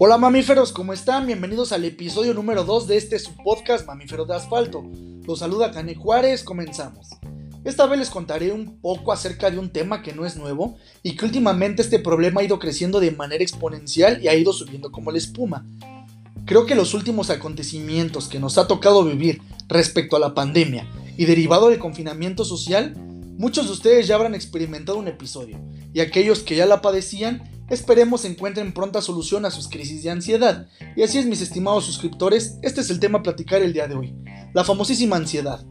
Hola mamíferos, ¿cómo están? Bienvenidos al episodio número 2 de este su podcast Mamíferos de Asfalto. Los saluda Cane Juárez, comenzamos. Esta vez les contaré un poco acerca de un tema que no es nuevo y que últimamente este problema ha ido creciendo de manera exponencial y ha ido subiendo como la espuma. Creo que los últimos acontecimientos que nos ha tocado vivir respecto a la pandemia y derivado del confinamiento social, muchos de ustedes ya habrán experimentado un episodio y aquellos que ya la padecían Esperemos encuentren pronta solución a sus crisis de ansiedad. Y así es, mis estimados suscriptores, este es el tema a platicar el día de hoy, la famosísima ansiedad.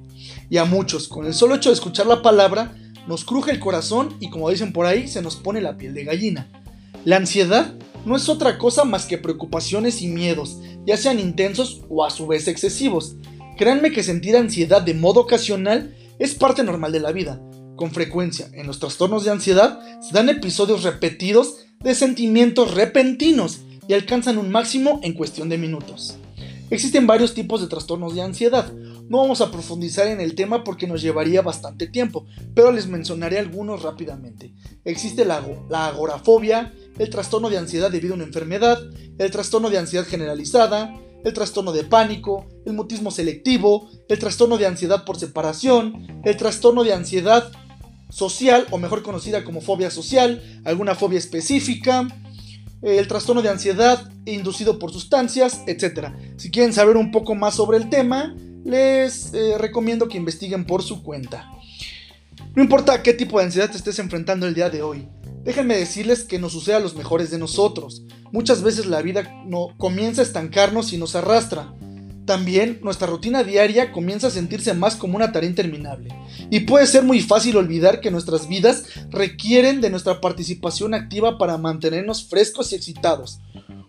Y a muchos, con el solo hecho de escuchar la palabra, nos cruje el corazón y como dicen por ahí, se nos pone la piel de gallina. La ansiedad no es otra cosa más que preocupaciones y miedos, ya sean intensos o a su vez excesivos. Créanme que sentir ansiedad de modo ocasional es parte normal de la vida. Con frecuencia, en los trastornos de ansiedad se dan episodios repetidos de sentimientos repentinos y alcanzan un máximo en cuestión de minutos. Existen varios tipos de trastornos de ansiedad. No vamos a profundizar en el tema porque nos llevaría bastante tiempo, pero les mencionaré algunos rápidamente. Existe la, la, agorafobia, el trastorno de ansiedad debido a una enfermedad, el trastorno de ansiedad generalizada, el trastorno de pánico, el mutismo selectivo, el trastorno de ansiedad por separación, el trastorno de ansiedad social o mejor conocida como fobia social, alguna fobia específica, el trastorno de ansiedad inducido por sustancias, etc. Si quieren saber un poco más sobre el tema, les eh, recomiendo que investiguen por su cuenta. No importa qué tipo de ansiedad te estés enfrentando el día de hoy, déjenme decirles que nos sucede a los mejores de nosotros. Muchas veces la vida no, comienza a estancarnos y nos arrastra. También nuestra rutina diaria comienza a sentirse más como una tarea interminable. Y puede ser muy fácil olvidar que nuestras vidas requieren de nuestra participación activa para mantenernos frescos y excitados.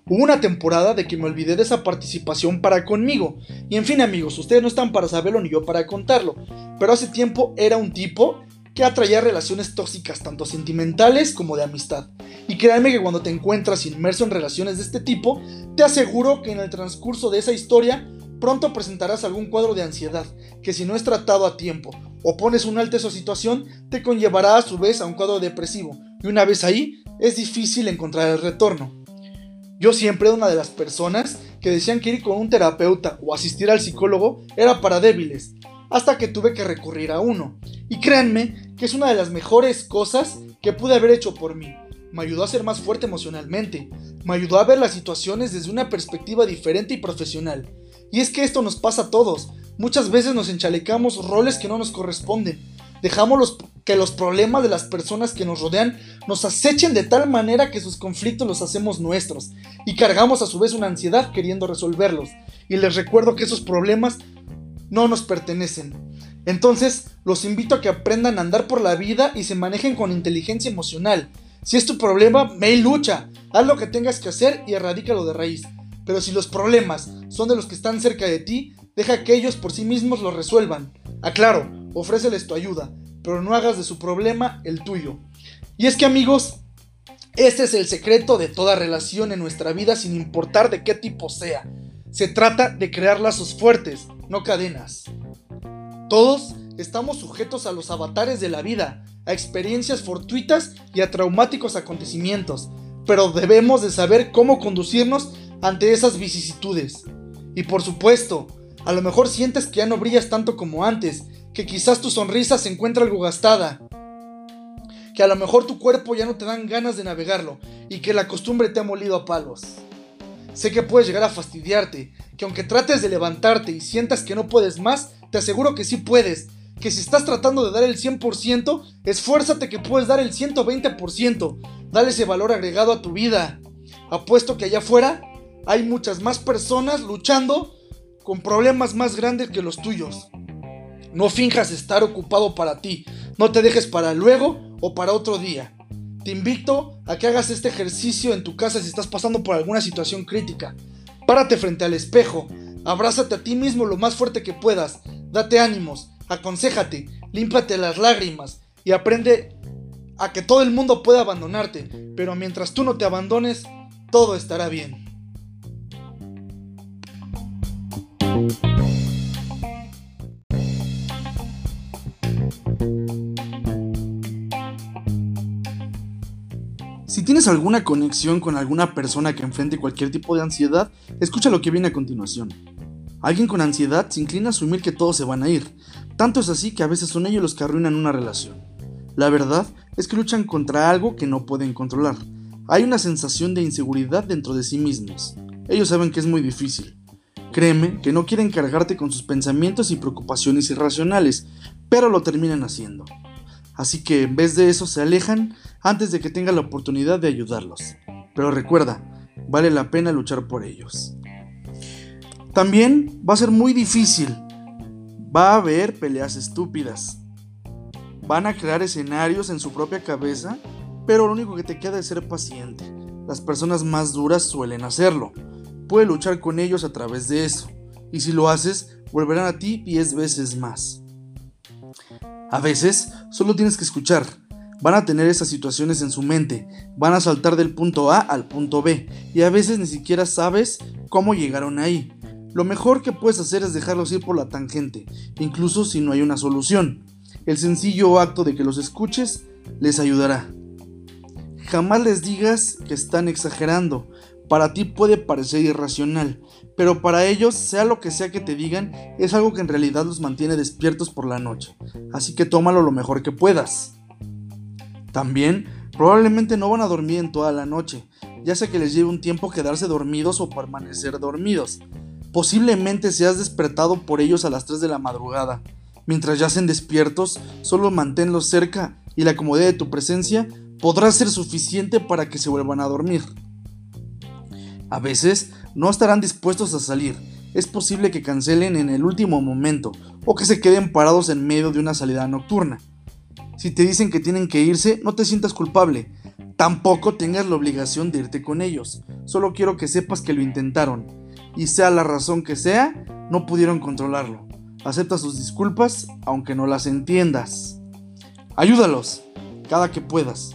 Hubo una temporada de que me olvidé de esa participación para conmigo. Y en fin amigos, ustedes no están para saberlo ni yo para contarlo. Pero hace tiempo era un tipo que atraía relaciones tóxicas tanto sentimentales como de amistad. Y créanme que cuando te encuentras inmerso en relaciones de este tipo, te aseguro que en el transcurso de esa historia pronto presentarás algún cuadro de ansiedad, que si no es tratado a tiempo o pones un alto a esa situación, te conllevará a su vez a un cuadro depresivo, y una vez ahí, es difícil encontrar el retorno. Yo siempre era una de las personas que decían que ir con un terapeuta o asistir al psicólogo era para débiles, hasta que tuve que recurrir a uno. Y créanme que es una de las mejores cosas que pude haber hecho por mí. Me ayudó a ser más fuerte emocionalmente, me ayudó a ver las situaciones desde una perspectiva diferente y profesional, y es que esto nos pasa a todos. Muchas veces nos enchalecamos roles que no nos corresponden. Dejamos que los problemas de las personas que nos rodean nos acechen de tal manera que sus conflictos los hacemos nuestros y cargamos a su vez una ansiedad queriendo resolverlos. Y les recuerdo que esos problemas no nos pertenecen. Entonces, los invito a que aprendan a andar por la vida y se manejen con inteligencia emocional. Si es tu problema, ve y lucha. Haz lo que tengas que hacer y erradícalo de raíz. Pero si los problemas son de los que están cerca de ti, deja que ellos por sí mismos lo resuelvan. Aclaro, ofréceles tu ayuda, pero no hagas de su problema el tuyo. Y es que amigos, este es el secreto de toda relación en nuestra vida sin importar de qué tipo sea. Se trata de crear lazos fuertes, no cadenas. Todos estamos sujetos a los avatares de la vida, a experiencias fortuitas y a traumáticos acontecimientos, pero debemos de saber cómo conducirnos ante esas vicisitudes. Y por supuesto, a lo mejor sientes que ya no brillas tanto como antes, que quizás tu sonrisa se encuentra algo gastada, que a lo mejor tu cuerpo ya no te dan ganas de navegarlo y que la costumbre te ha molido a palos. Sé que puedes llegar a fastidiarte, que aunque trates de levantarte y sientas que no puedes más, te aseguro que sí puedes, que si estás tratando de dar el 100%, esfuérzate que puedes dar el 120%, dale ese valor agregado a tu vida. Apuesto que allá afuera hay muchas más personas luchando con problemas más grandes que los tuyos. No finjas estar ocupado para ti, no te dejes para luego o para otro día. Te invito a que hagas este ejercicio en tu casa si estás pasando por alguna situación crítica. Párate frente al espejo, abrázate a ti mismo lo más fuerte que puedas, date ánimos, aconsejate, límpate las lágrimas y aprende a que todo el mundo pueda abandonarte, pero mientras tú no te abandones, todo estará bien. Si tienes alguna conexión con alguna persona que enfrente cualquier tipo de ansiedad, escucha lo que viene a continuación. Alguien con ansiedad se inclina a asumir que todos se van a ir. Tanto es así que a veces son ellos los que arruinan una relación. La verdad es que luchan contra algo que no pueden controlar. Hay una sensación de inseguridad dentro de sí mismos. Ellos saben que es muy difícil. Créeme que no quieren cargarte con sus pensamientos y preocupaciones irracionales, pero lo terminan haciendo. Así que en vez de eso se alejan antes de que tenga la oportunidad de ayudarlos. Pero recuerda, vale la pena luchar por ellos. También va a ser muy difícil. Va a haber peleas estúpidas. Van a crear escenarios en su propia cabeza, pero lo único que te queda es ser paciente. Las personas más duras suelen hacerlo. Puedes luchar con ellos a través de eso. Y si lo haces, volverán a ti 10 veces más. A veces, solo tienes que escuchar. Van a tener esas situaciones en su mente, van a saltar del punto A al punto B, y a veces ni siquiera sabes cómo llegaron ahí. Lo mejor que puedes hacer es dejarlos ir por la tangente, incluso si no hay una solución. El sencillo acto de que los escuches les ayudará. Jamás les digas que están exagerando. Para ti puede parecer irracional, pero para ellos, sea lo que sea que te digan, es algo que en realidad los mantiene despiertos por la noche. Así que tómalo lo mejor que puedas. También, probablemente no van a dormir en toda la noche, ya sea que les lleve un tiempo quedarse dormidos o permanecer dormidos. Posiblemente seas despertado por ellos a las 3 de la madrugada. Mientras yacen despiertos, solo manténlos cerca y la comodidad de tu presencia podrá ser suficiente para que se vuelvan a dormir. A veces no estarán dispuestos a salir. Es posible que cancelen en el último momento o que se queden parados en medio de una salida nocturna. Si te dicen que tienen que irse, no te sientas culpable. Tampoco tengas la obligación de irte con ellos. Solo quiero que sepas que lo intentaron y sea la razón que sea, no pudieron controlarlo. Acepta sus disculpas, aunque no las entiendas. Ayúdalos, cada que puedas.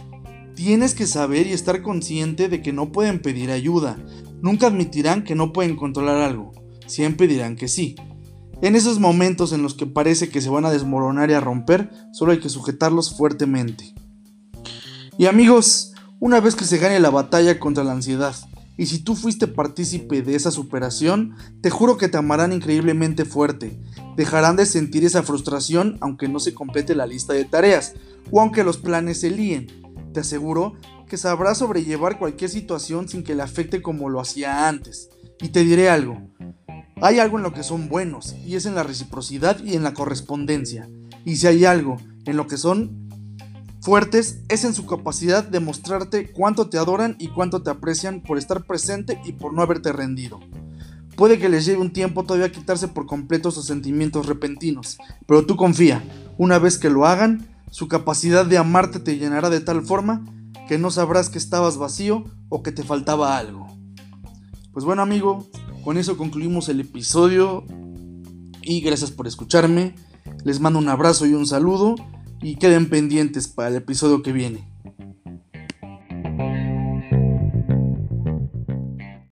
Tienes que saber y estar consciente de que no pueden pedir ayuda. Nunca admitirán que no pueden controlar algo. Siempre dirán que sí. En esos momentos en los que parece que se van a desmoronar y a romper, solo hay que sujetarlos fuertemente. Y amigos, una vez que se gane la batalla contra la ansiedad, y si tú fuiste partícipe de esa superación, te juro que te amarán increíblemente fuerte. Dejarán de sentir esa frustración aunque no se complete la lista de tareas o aunque los planes se líen. Te aseguro que sabrás sobrellevar cualquier situación sin que le afecte como lo hacía antes. Y te diré algo. Hay algo en lo que son buenos, y es en la reciprocidad y en la correspondencia. Y si hay algo en lo que son fuertes es en su capacidad de mostrarte cuánto te adoran y cuánto te aprecian por estar presente y por no haberte rendido. Puede que les lleve un tiempo todavía quitarse por completo sus sentimientos repentinos, pero tú confía, una vez que lo hagan, su capacidad de amarte te llenará de tal forma que no sabrás que estabas vacío o que te faltaba algo. Pues bueno amigo, con eso concluimos el episodio y gracias por escucharme. Les mando un abrazo y un saludo y queden pendientes para el episodio que viene.